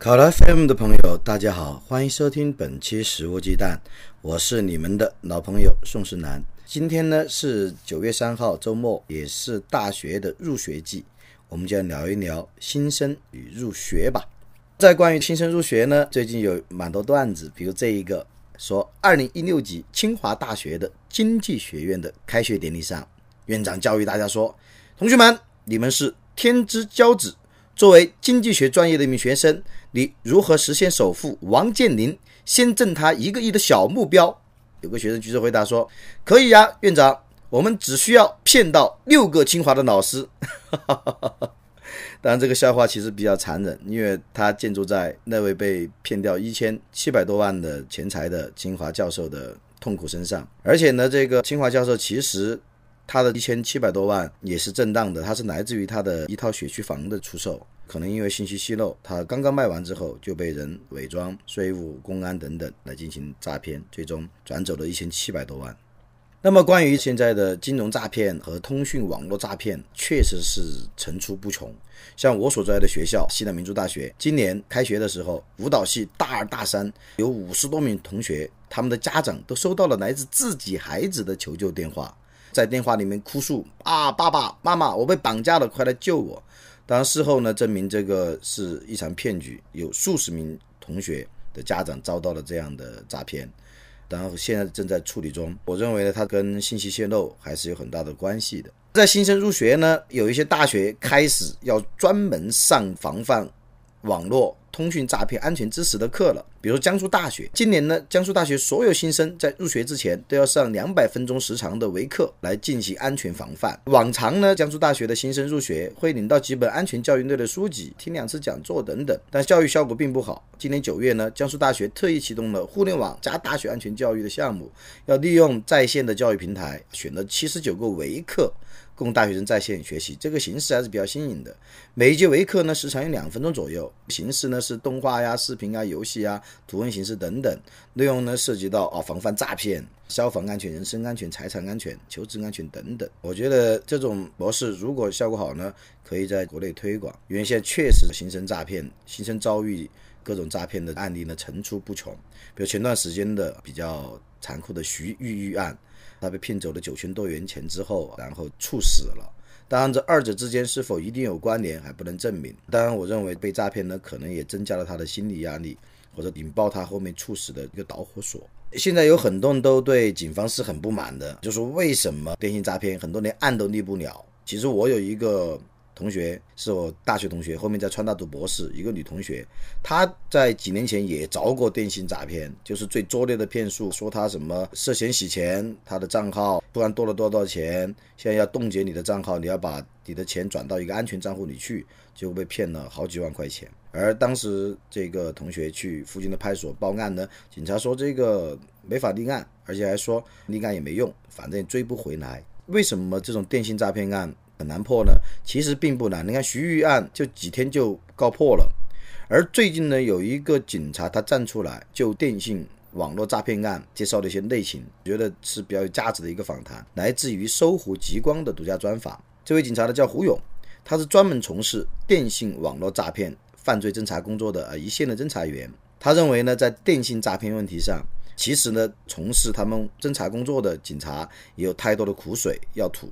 考拉 FM 的朋友，大家好，欢迎收听本期《食物鸡蛋》，我是你们的老朋友宋世南。今天呢是九月三号，周末，也是大学的入学季，我们就聊一聊新生与入学吧。在关于新生入学呢，最近有蛮多段子，比如这一个说，二零一六级清华大学的经济学院的开学典礼上，院长教育大家说：“同学们，你们是天之骄子。”作为经济学专业的一名学生，你如何实现首富王健林先挣他一个亿的小目标？有个学生举手回答说：“可以呀，院长，我们只需要骗到六个清华的老师。”当然，这个笑话其实比较残忍，因为它建筑在那位被骗掉一千七百多万的钱财的清华教授的痛苦身上。而且呢，这个清华教授其实。他的一千七百多万也是正当的，他是来自于他的一套学区房的出售，可能因为信息泄露，他刚刚卖完之后就被人伪装税务、公安等等来进行诈骗，最终转走了一千七百多万。那么关于现在的金融诈骗和通讯网络诈骗，确实是层出不穷。像我所在的学校西南民族大学，今年开学的时候，舞蹈系大二、大三有五十多名同学，他们的家长都收到了来自自己孩子的求救电话。在电话里面哭诉啊，爸爸妈妈，我被绑架了，快来救我！当然事后呢，证明这个是一场骗局，有数十名同学的家长遭到了这样的诈骗，然后现在正在处理中。我认为呢，它跟信息泄露还是有很大的关系的。在新生入学呢，有一些大学开始要专门上防范网络。通讯诈骗安全知识的课了，比如江苏大学，今年呢，江苏大学所有新生在入学之前都要上两百分钟时长的微课来进行安全防范。往常呢，江苏大学的新生入学会领到几本安全教育类的书籍，听两次讲座等等，但教育效果并不好。今年九月呢，江苏大学特意启动了互联网加大学安全教育的项目，要利用在线的教育平台，选了七十九个微课。供大学生在线学习，这个形式还是比较新颖的。每一节微课呢，时长有两分钟左右，形式呢是动画呀、视频啊、游戏啊、图文形式等等。内容呢涉及到啊防范诈骗、消防安全、人身安全、财产安全、求职安全等等。我觉得这种模式如果效果好呢，可以在国内推广。因为现在确实形成诈骗、新生遭遇各种诈骗的案例呢层出不穷。比如前段时间的比较残酷的徐玉玉案。他被骗走了九千多元钱之后，然后猝死了。当然，这二者之间是否一定有关联，还不能证明。当然，我认为被诈骗呢，可能也增加了他的心理压力，或者引爆他后面猝死的一个导火索。现在有很多人都对警方是很不满的，就是为什么电信诈骗很多连案都立不了？其实我有一个。同学是我大学同学，后面在川大读博士，一个女同学，她在几年前也遭过电信诈骗，就是最拙劣的骗术，说她什么涉嫌洗钱，她的账号突然多了多少钱，现在要冻结你的账号，你要把你的钱转到一个安全账户里去，就被骗了好几万块钱。而当时这个同学去附近的派出所报案呢，警察说这个没法立案，而且还说立案也没用，反正追不回来。为什么这种电信诈骗案？很难破呢，其实并不难。你看徐玉案就几天就告破了，而最近呢，有一个警察他站出来就电信网络诈骗案介绍了一些内情，觉得是比较有价值的一个访谈，来自于搜狐极光的独家专访。这位警察呢叫胡勇，他是专门从事电信网络诈骗犯罪侦查工作的呃一线的侦查员。他认为呢，在电信诈骗问题上，其实呢，从事他们侦查工作的警察也有太多的苦水要吐。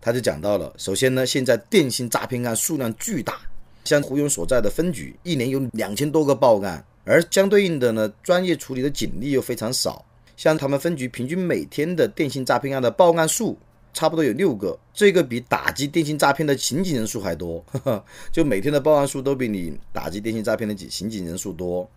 他就讲到了，首先呢，现在电信诈骗案数量巨大，像胡勇所在的分局一年有两千多个报案，而相对应的呢，专业处理的警力又非常少。像他们分局平均每天的电信诈骗案的报案数差不多有六个，这个比打击电信诈骗的刑警人数还多，就每天的报案数都比你打击电信诈骗的刑警人数多。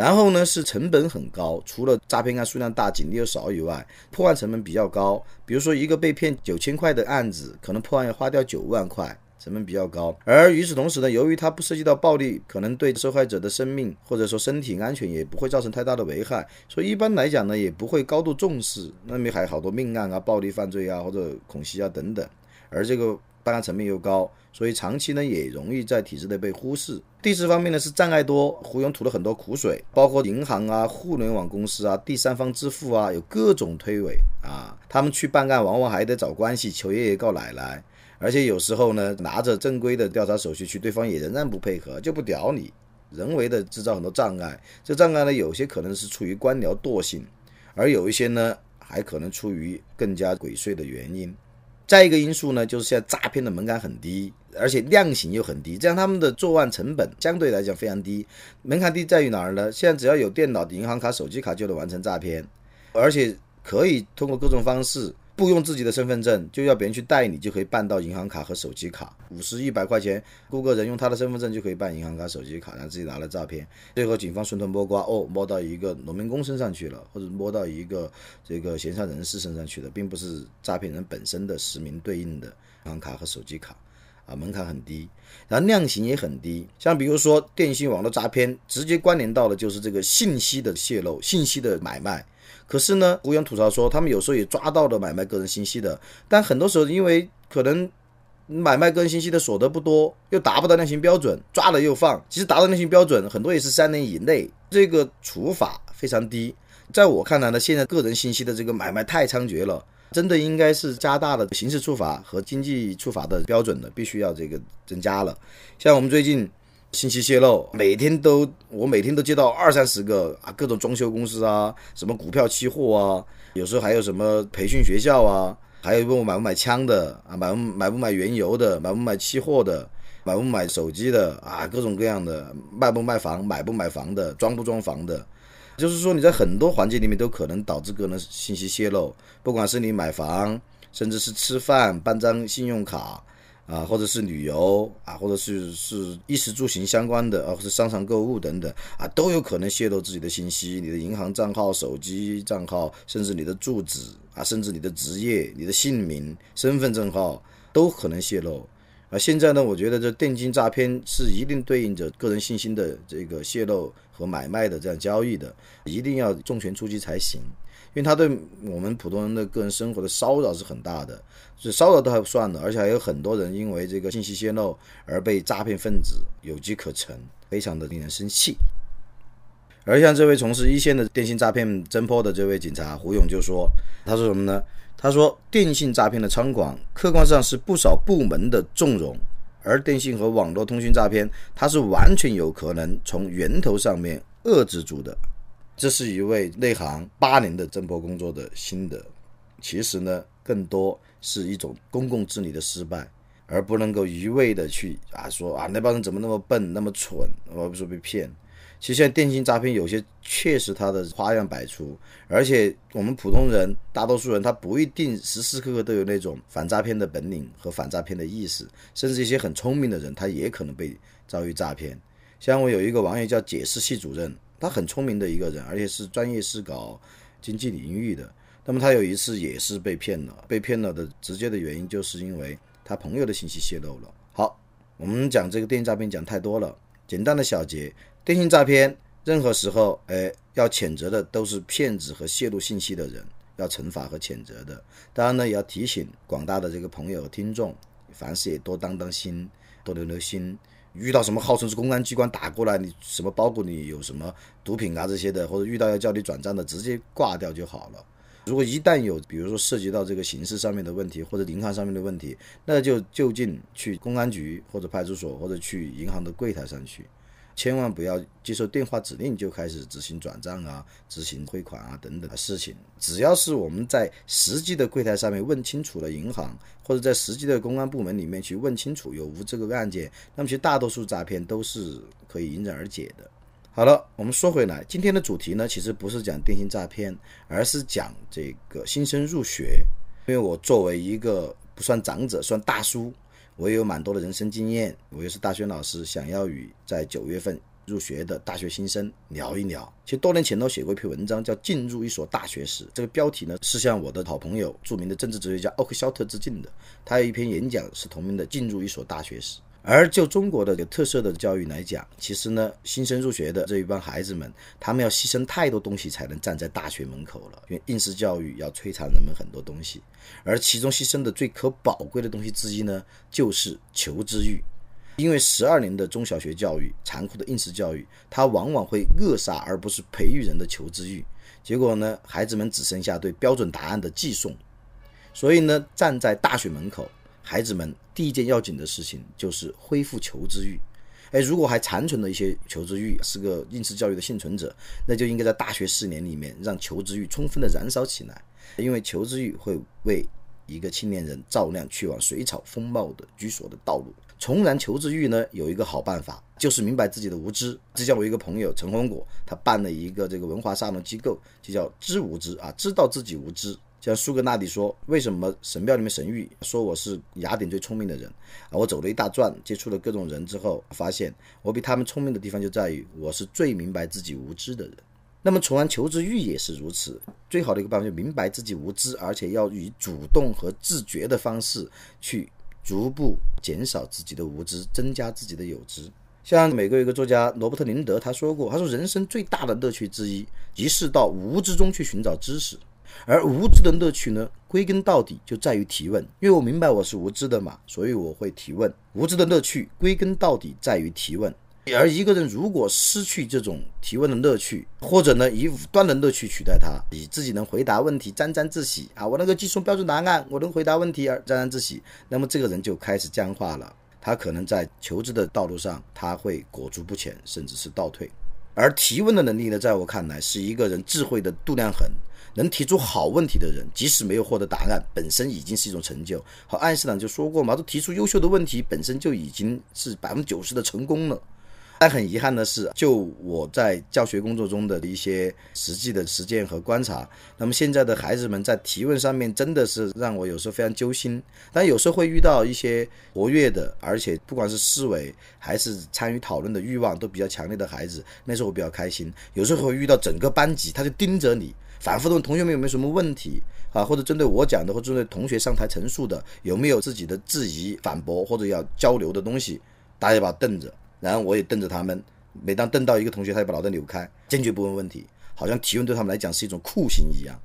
然后呢，是成本很高，除了诈骗案数量大、警力又少以外，破案成本比较高。比如说，一个被骗九千块的案子，可能破案要花掉九万块。成本比较高。而与此同时呢，由于它不涉及到暴力，可能对受害者的生命或者说身体安全也不会造成太大的危害，所以一般来讲呢，也不会高度重视。那么还有好多命案啊、暴力犯罪啊或者恐袭啊等等，而这个办案成本又高。所以长期呢也容易在体制内被忽视。第四方面呢是障碍多，胡勇吐了很多苦水，包括银行啊、互联网公司啊、第三方支付啊，有各种推诿啊。他们去办案往往还得找关系，求爷爷告奶奶，而且有时候呢拿着正规的调查手续去，对方也仍然不配合，就不屌你，人为的制造很多障碍。这障碍呢有些可能是出于官僚惰性，而有一些呢还可能出于更加鬼祟的原因。再一个因素呢，就是现在诈骗的门槛很低，而且量刑又很低，这样他们的作案成本相对来讲非常低。门槛低在于哪儿呢？现在只要有电脑、银行卡、手机卡就能完成诈骗，而且可以通过各种方式。不用自己的身份证，就要别人去带你，就可以办到银行卡和手机卡，五十一百块钱，雇个人用他的身份证就可以办银行卡、手机卡，然后自己拿了照片。最后警方顺藤摸瓜，哦，摸到一个农民工身上去了，或者摸到一个这个闲散人士身上去了，并不是诈骗人本身的实名对应的银行卡和手机卡，啊，门槛很低，然后量刑也很低。像比如说电信网络诈骗，直接关联到的就是这个信息的泄露、信息的买卖。可是呢，胡勇吐槽说，他们有时候也抓到了买卖个人信息的，但很多时候因为可能买卖个人信息的所得不多，又达不到量刑标准，抓了又放。其实达到量刑标准，很多也是三年以内，这个处罚非常低。在我看来呢，现在个人信息的这个买卖太猖獗了，真的应该是加大了刑事处罚和经济处罚的标准的，必须要这个增加了。像我们最近。信息泄露，每天都我每天都接到二三十个啊，各种装修公司啊，什么股票期货啊，有时候还有什么培训学校啊，还有问我买不买枪的啊，买不买不买原油的，买不买期货的，买不买手机的啊，各种各样的，卖不卖房，买不买房的，装不装房的，就是说你在很多环节里面都可能导致个人信息泄露，不管是你买房，甚至是吃饭办张信用卡。啊，或者是旅游啊，或者是是衣食住行相关的啊，或是商场购物等等啊，都有可能泄露自己的信息，你的银行账号、手机账号，甚至你的住址啊，甚至你的职业、你的姓名、身份证号都可能泄露。啊，现在呢，我觉得这电信诈骗是一定对应着个人信息的这个泄露和买卖的这样交易的，一定要重拳出击才行。因为他对我们普通人的个人生活的骚扰是很大的，是骚扰都还不算的，而且还有很多人因为这个信息泄露而被诈骗分子有机可乘，非常的令人生气。而像这位从事一线的电信诈骗侦破的这位警察胡勇就说：“他说什么呢？他说电信诈骗的猖狂，客观上是不少部门的纵容，而电信和网络通讯诈骗，它是完全有可能从源头上面遏制住的。”这是一位内行八年的侦破工作的心得，其实呢，更多是一种公共治理的失败，而不能够一味的去啊说啊那帮人怎么那么笨那么蠢，而不是被骗。其实现在电信诈骗有些确实它的花样百出，而且我们普通人大多数人他不一定时时刻刻都有那种反诈骗的本领和反诈骗的意识，甚至一些很聪明的人他也可能被遭遇诈骗。像我有一个网友叫解释系主任。他很聪明的一个人，而且是专业是搞经济领域的。那么他有一次也是被骗了，被骗了的直接的原因就是因为他朋友的信息泄露了。好，我们讲这个电信诈骗讲太多了，简单的小结：电信诈骗任何时候，哎，要谴责的都是骗子和泄露信息的人，要惩罚和谴责的。当然呢，也要提醒广大的这个朋友听众，凡事也多当当心，多留留心。遇到什么号称是公安机关打过来，你什么包裹里有什么毒品啊这些的，或者遇到要叫你转账的，直接挂掉就好了。如果一旦有，比如说涉及到这个刑事上面的问题，或者银行上面的问题，那就就近去公安局或者派出所，或者去银行的柜台上去。千万不要接受电话指令就开始执行转账啊、执行汇款啊等等的事情。只要是我们在实际的柜台上面问清楚了银行，或者在实际的公安部门里面去问清楚有无这个案件，那么其实大多数诈骗都是可以迎刃而解的。好了，我们说回来，今天的主题呢，其实不是讲电信诈骗，而是讲这个新生入学。因为我作为一个不算长者，算大叔。我也有蛮多的人生经验，我又是大学老师，想要与在九月份入学的大学新生聊一聊。其实多年前呢，我写过一篇文章，叫《进入一所大学时》，这个标题呢是向我的好朋友、著名的政治哲学家奥克肖特致敬的。他有一篇演讲是同名的《进入一所大学时》。而就中国的有特色的教育来讲，其实呢，新生入学的这一帮孩子们，他们要牺牲太多东西才能站在大学门口了。因为应试教育要摧残人们很多东西，而其中牺牲的最可宝贵的东西之一呢，就是求知欲。因为十二年的中小学教育，残酷的应试教育，它往往会扼杀而不是培育人的求知欲。结果呢，孩子们只剩下对标准答案的寄送。所以呢，站在大学门口。孩子们第一件要紧的事情就是恢复求知欲。哎，如果还残存的一些求知欲，是个应试教育的幸存者，那就应该在大学四年里面让求知欲充分的燃烧起来。因为求知欲会为一个青年人照亮去往水草丰茂的居所的道路。重燃求知欲呢，有一个好办法，就是明白自己的无知。之前我一个朋友陈红果，他办了一个这个文化沙龙机构，就叫知无知啊，知道自己无知。像苏格纳底说：“为什么神庙里面神谕说我是雅典最聪明的人啊？我走了一大转，接触了各种人之后，发现我比他们聪明的地方就在于我是最明白自己无知的人。那么，从而求知欲也是如此。最好的一个办法就明白自己无知，而且要以主动和自觉的方式去逐步减少自己的无知，增加自己的有知。像美国一个作家罗伯特林德他说过：他说人生最大的乐趣之一，即是到无知中去寻找知识。”而无知的乐趣呢，归根到底就在于提问，因为我明白我是无知的嘛，所以我会提问。无知的乐趣归根到底在于提问。而一个人如果失去这种提问的乐趣，或者呢以武断的乐趣取代它，以自己能回答问题沾沾自喜啊，我能够记诵标准答案，我能回答问题而沾沾自喜，那么这个人就开始僵化了，他可能在求知的道路上他会裹足不前，甚至是倒退。而提问的能力呢，在我看来是一个人智慧的度量衡。能提出好问题的人，即使没有获得答案，本身已经是一种成就。好，爱因斯坦就说过嘛，都提出优秀的问题，本身就已经是百分之九十的成功了。但很遗憾的是，就我在教学工作中的一些实际的实践和观察，那么现在的孩子们在提问上面真的是让我有时候非常揪心。但有时候会遇到一些活跃的，而且不管是思维还是参与讨论的欲望都比较强烈的孩子，那时候我比较开心。有时候会遇到整个班级，他就盯着你。反复的问同学们有没有什么问题啊，或者针对我讲的，或者针对同学上台陈述的，有没有自己的质疑、反驳或者要交流的东西？大家把瞪着，然后我也瞪着他们。每当瞪到一个同学，他就把脑袋扭开，坚决不问问题，好像提问对他们来讲是一种酷刑一样。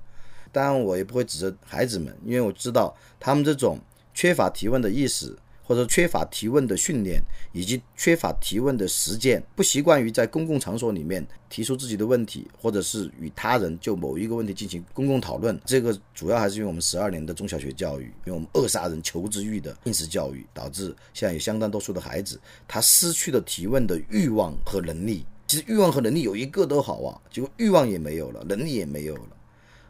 当然，我也不会指责孩子们，因为我知道他们这种缺乏提问的意识。或者缺乏提问的训练，以及缺乏提问的实践，不习惯于在公共场所里面提出自己的问题，或者是与他人就某一个问题进行公共讨论。这个主要还是因为我们十二年的中小学教育，因为我们扼杀人求知欲的应试教育，导致现在有相当多数的孩子他失去了提问的欲望和能力。其实欲望和能力有一个都好啊，结果欲望也没有了，能力也没有了。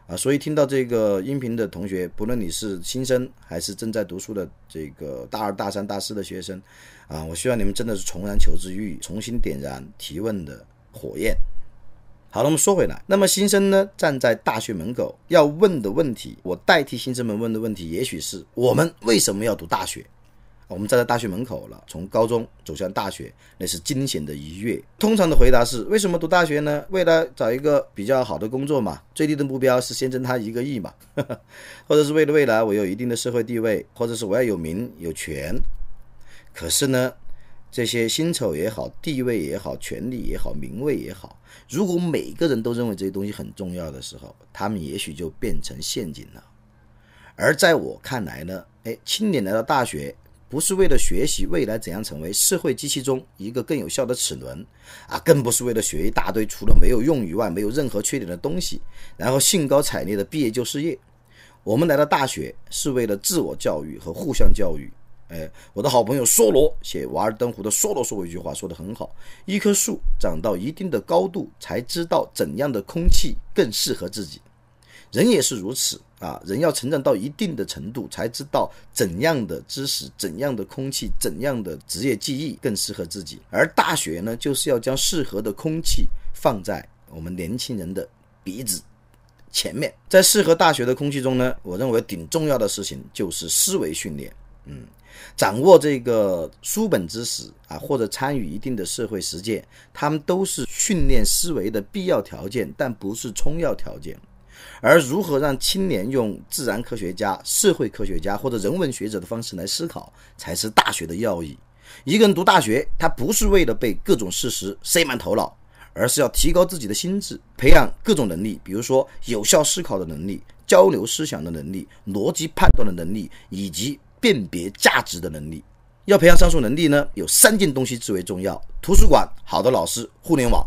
啊，所以听到这个音频的同学，不论你是新生还是正在读书的这个大二、大三、大四的学生，啊，我希望你们真的是重燃求知欲，重新点燃提问的火焰。好了，我们说回来，那么新生呢，站在大学门口要问的问题，我代替新生们问的问题，也许是我们为什么要读大学？我们站在大学门口了，从高中走向大学，那是惊险的一跃。通常的回答是：为什么读大学呢？为了找一个比较好的工作嘛。最低的目标是先挣他一个亿嘛，或者是为了未来我有一定的社会地位，或者是我要有名有权。可是呢，这些薪酬也好，地位也好，权利也好，名位也好，如果每个人都认为这些东西很重要的时候，他们也许就变成陷阱了。而在我看来呢，哎，青年来到大学。不是为了学习未来怎样成为社会机器中一个更有效的齿轮啊，更不是为了学一大堆除了没有用以外没有任何缺点的东西，然后兴高采烈的毕业就失业。我们来到大学是为了自我教育和互相教育。哎，我的好朋友梭罗写《瓦尔登湖》的梭罗说过一句话，说得很好：一棵树长到一定的高度，才知道怎样的空气更适合自己。人也是如此啊，人要成长到一定的程度，才知道怎样的知识、怎样的空气、怎样的职业技艺更适合自己。而大学呢，就是要将适合的空气放在我们年轻人的鼻子前面。在适合大学的空气中呢，我认为顶重要的事情就是思维训练。嗯，掌握这个书本知识啊，或者参与一定的社会实践，他们都是训练思维的必要条件，但不是充要条件。而如何让青年用自然科学家、社会科学家或者人文学者的方式来思考，才是大学的要义。一个人读大学，他不是为了被各种事实塞满头脑，而是要提高自己的心智，培养各种能力，比如说有效思考的能力、交流思想的能力、逻辑判断的能力，以及辨别价值的能力。要培养上述能力呢，有三件东西最为重要：图书馆、好的老师、互联网。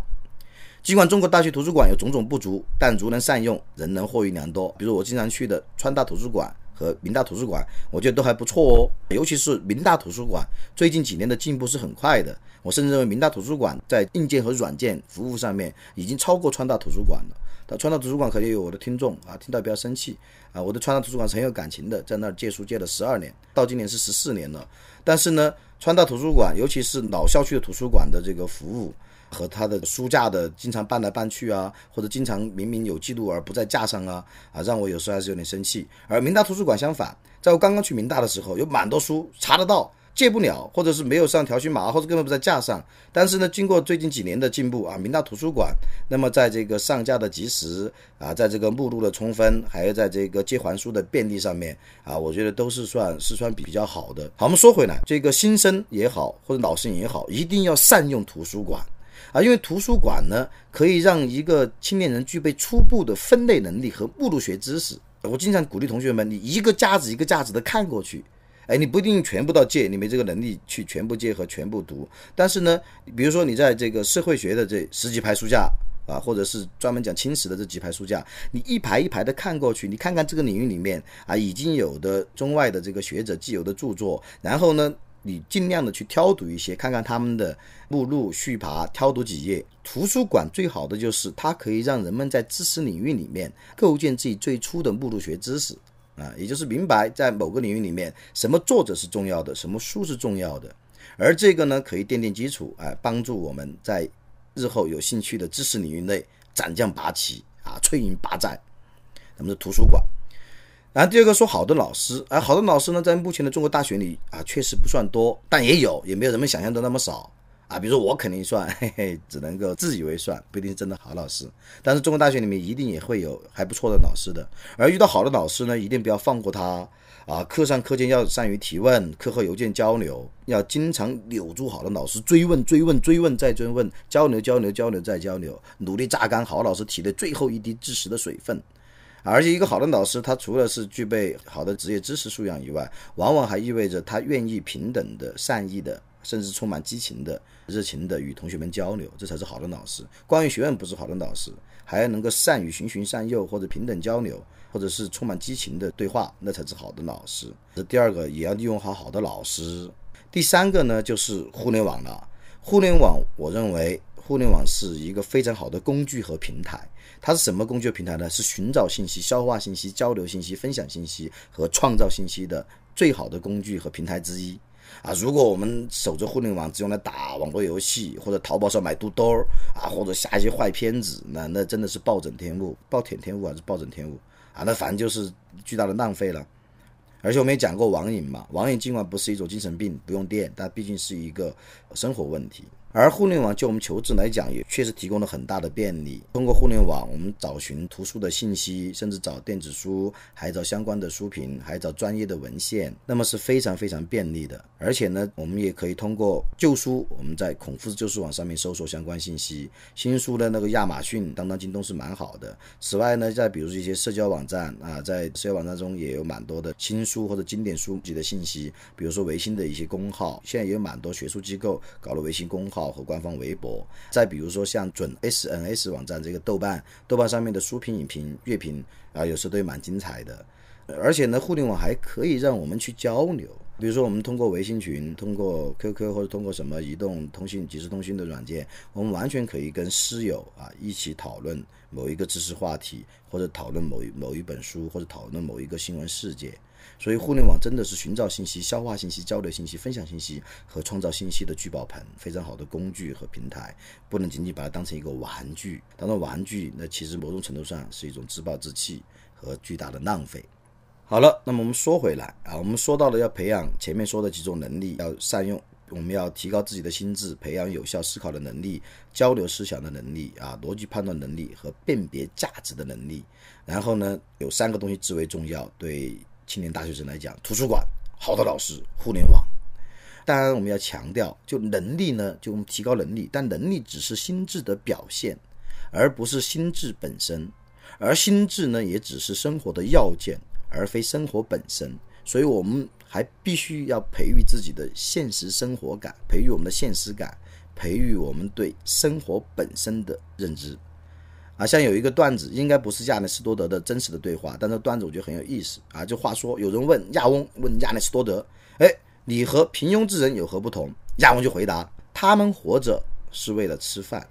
尽管中国大学图书馆有种种不足，但如能善用，仍能获益良多。比如我经常去的川大图书馆和民大图书馆，我觉得都还不错哦。尤其是民大图书馆，最近几年的进步是很快的。我甚至认为民大图书馆在硬件和软件服务上面已经超过川大图书馆了。但川大图书馆可能有我的听众啊，听到不要生气啊。我对川大图书馆是很有感情的，在那儿借书借了十二年，到今年是十四年了。但是呢，川大图书馆，尤其是老校区的图书馆的这个服务。和他的书架的经常搬来搬去啊，或者经常明明有记录而不在架上啊，啊，让我有时候还是有点生气。而民大图书馆相反，在我刚刚去民大的时候，有蛮多书查得到，借不了，或者是没有上条形码，或者根本不在架上。但是呢，经过最近几年的进步啊，民大图书馆，那么在这个上架的及时啊，在这个目录的充分，还有在这个借还书的便利上面啊，我觉得都是算是算比较好的。好，我们说回来，这个新生也好，或者老生也好，一定要善用图书馆。啊，因为图书馆呢，可以让一个青年人具备初步的分类能力和目录学知识。我经常鼓励同学们，你一个架子一个架子的看过去，哎，你不一定全部到借，你没这个能力去全部借和全部读。但是呢，比如说你在这个社会学的这十几排书架啊，或者是专门讲清史的这几排书架，你一排一排的看过去，你看看这个领域里面啊已经有的中外的这个学者既有的著作，然后呢。你尽量的去挑读一些，看看他们的目录序爬，挑读几页。图书馆最好的就是它可以让人们在知识领域里面构建自己最初的目录学知识啊，也就是明白在某个领域里面什么作者是重要的，什么书是重要的。而这个呢，可以奠定基础，哎，帮助我们在日后有兴趣的知识领域内斩将拔旗啊，摧营拔寨。那么，图书馆。然后第二个说好的老师，啊，好的老师呢，在目前的中国大学里啊，确实不算多，但也有，也没有人们想象的那么少啊。比如说我肯定算，嘿嘿，只能够自以为算，不一定真的好老师。但是中国大学里面一定也会有还不错的老师的。而遇到好的老师呢，一定不要放过他啊。课上课间要善于提问，课后邮件交流，要经常留住好的老师，追问追问追问再追问，交流交流交流再交流，努力榨干好老师体内最后一滴知识的水分。而且，一个好的老师，他除了是具备好的职业知识素养以外，往往还意味着他愿意平等的、善意的，甚至充满激情的、热情的与同学们交流，这才是好的老师。关于学问不是好的老师，还要能够善于循循善诱或者平等交流，或者是充满激情的对话，那才是好的老师。这第二个也要利用好好的老师。第三个呢，就是互联网了。互联网，我认为互联网是一个非常好的工具和平台。它是什么工具平台呢？是寻找信息、消化信息、交流信息、分享信息和创造信息的最好的工具和平台之一。啊，如果我们守着互联网只用来打网络游戏，或者淘宝上买肚兜儿啊，或者下一些坏片子，那那真的是暴殄天物，暴殄天物还是暴殄天物啊？那反正就是巨大的浪费了。而且我们也讲过网瘾嘛，网瘾尽管不是一种精神病，不用电，但毕竟是一个生活问题。而互联网就我们求知来讲，也确实提供了很大的便利。通过互联网，我们找寻图书的信息，甚至找电子书，还找相关的书评，还找专业的文献，那么是非常非常便利的。而且呢，我们也可以通过旧书，我们在孔夫子旧书网上面搜索相关信息；新书的那个亚马逊、当当、京东是蛮好的。此外呢，在比如一些社交网站啊，在社交网站中也有蛮多的新书或者经典书籍的信息，比如说维新的一些公号，现在也有蛮多学术机构搞了维新公号。号和官方微博，再比如说像准 SNS 网站这个豆瓣，豆瓣上面的书评、影评、阅评啊，有时候都蛮精彩的。而且呢，互联网还可以让我们去交流，比如说我们通过微信群、通过 QQ 或者通过什么移动通信、即时通讯的软件，我们完全可以跟室友啊一起讨论某一个知识话题，或者讨论某一某一本书，或者讨论某一个新闻事件。所以，互联网真的是寻找信息、消化信息、交流信息、分享信息和创造信息的聚宝盆，非常好的工具和平台。不能仅仅把它当成一个玩具，当做玩具，那其实某种程度上是一种自暴自弃和巨大的浪费。好了，那么我们说回来啊，我们说到了要培养前面说的几种能力，要善用，我们要提高自己的心智，培养有效思考的能力、交流思想的能力啊、逻辑判断能力和辨别价值的能力。然后呢，有三个东西至为重要，对青年大学生来讲，图书馆、好的老师、互联网。当然，我们要强调，就能力呢，就我们提高能力，但能力只是心智的表现，而不是心智本身。而心智呢，也只是生活的要件，而非生活本身。所以，我们还必须要培育自己的现实生活感，培育我们的现实感，培育我们对生活本身的认知。啊，像有一个段子，应该不是亚里士多德的真实的对话，但这段子我觉得很有意思啊。就话说，有人问亚翁，问亚里士多德，哎。你和平庸之人有何不同？亚翁就回答：他们活着是为了吃饭，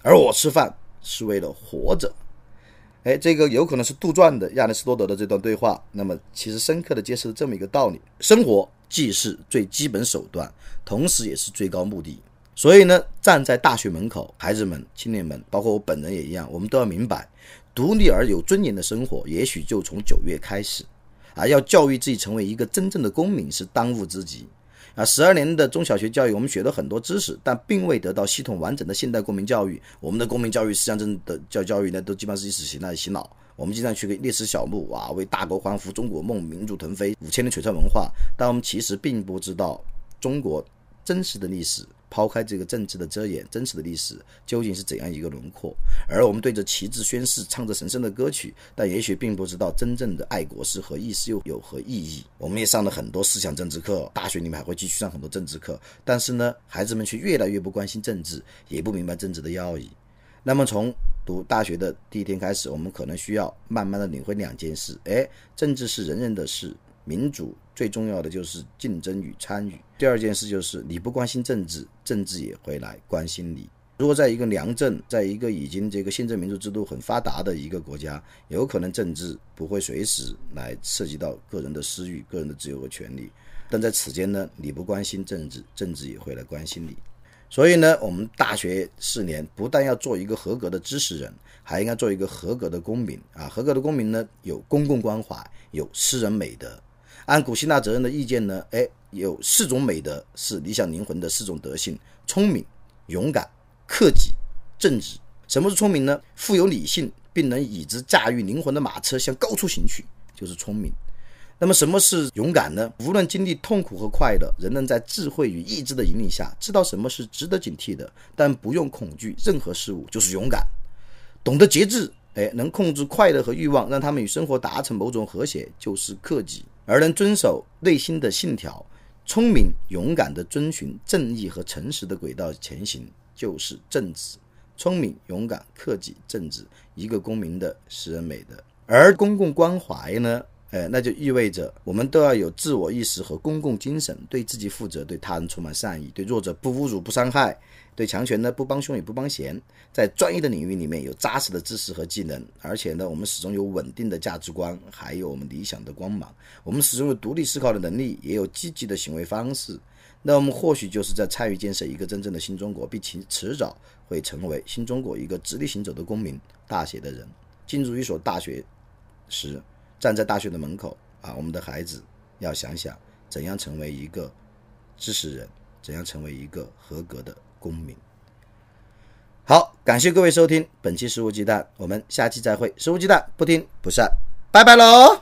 而我吃饭是为了活着。哎，这个有可能是杜撰的亚里士多德的这段对话。那么，其实深刻的揭示了这么一个道理：生活既是最基本手段，同时也是最高目的。所以呢，站在大学门口，孩子们、青年们，包括我本人也一样，我们都要明白，独立而有尊严的生活，也许就从九月开始。啊，要教育自己成为一个真正的公民是当务之急。啊，十二年的中小学教育，我们学了很多知识，但并未得到系统完整的现代公民教育。我们的公民教育实际上真的教教育呢，都基本上是意识形态洗脑。我们经常去个历史小墓，哇，为大国欢呼，中国梦，民主腾飞，五千年璀璨文化。但我们其实并不知道中国真实的历史。抛开这个政治的遮掩，真实的历史究竟是怎样一个轮廓？而我们对着旗帜宣誓，唱着神圣的歌曲，但也许并不知道真正的爱国是何意思又有何意义。我们也上了很多思想政治课，大学里面还会继续上很多政治课，但是呢，孩子们却越来越不关心政治，也不明白政治的要义。那么从读大学的第一天开始，我们可能需要慢慢的领会两件事：哎，政治是人人的事。民主最重要的就是竞争与参与。第二件事就是你不关心政治，政治也会来关心你。如果在一个良政，在一个已经这个宪政民主制度很发达的一个国家，有可能政治不会随时来涉及到个人的私欲、个人的自由和权利。但在此间呢，你不关心政治，政治也会来关心你。所以呢，我们大学四年不但要做一个合格的知识人，还应该做一个合格的公民啊！合格的公民呢，有公共关怀，有私人美德。按古希腊哲人的意见呢，哎，有四种美德是理想灵魂的四种德性：聪明、勇敢、克己、正直。什么是聪明呢？富有理性，并能以之驾驭灵魂的马车向高处行去，就是聪明。那么什么是勇敢呢？无论经历痛苦和快乐，仍能在智慧与意志的引领下，知道什么是值得警惕的，但不用恐惧任何事物，就是勇敢。懂得节制，哎，能控制快乐和欲望，让他们与生活达成某种和谐，就是克己。而能遵守内心的信条，聪明勇敢地遵循正义和诚实的轨道前行，就是正直。聪明勇敢、克己、正直，一个公民的私人美德。而公共关怀呢？哎，那就意味着我们都要有自我意识和公共精神，对自己负责，对他人充满善意，对弱者不侮辱、不伤害，对强权呢不帮凶也不帮闲。在专业的领域里面有扎实的知识和技能，而且呢，我们始终有稳定的价值观，还有我们理想的光芒。我们始终有独立思考的能力，也有积极的行为方式。那我们或许就是在参与建设一个真正的新中国，并且迟早会成为新中国一个直立行走的公民。大写的人进入一所大学时。站在大学的门口啊，我们的孩子要想想怎样成为一个知识人，怎样成为一个合格的公民。好，感谢各位收听本期《食物鸡蛋》，我们下期再会。食物鸡蛋，不听不散，拜拜喽。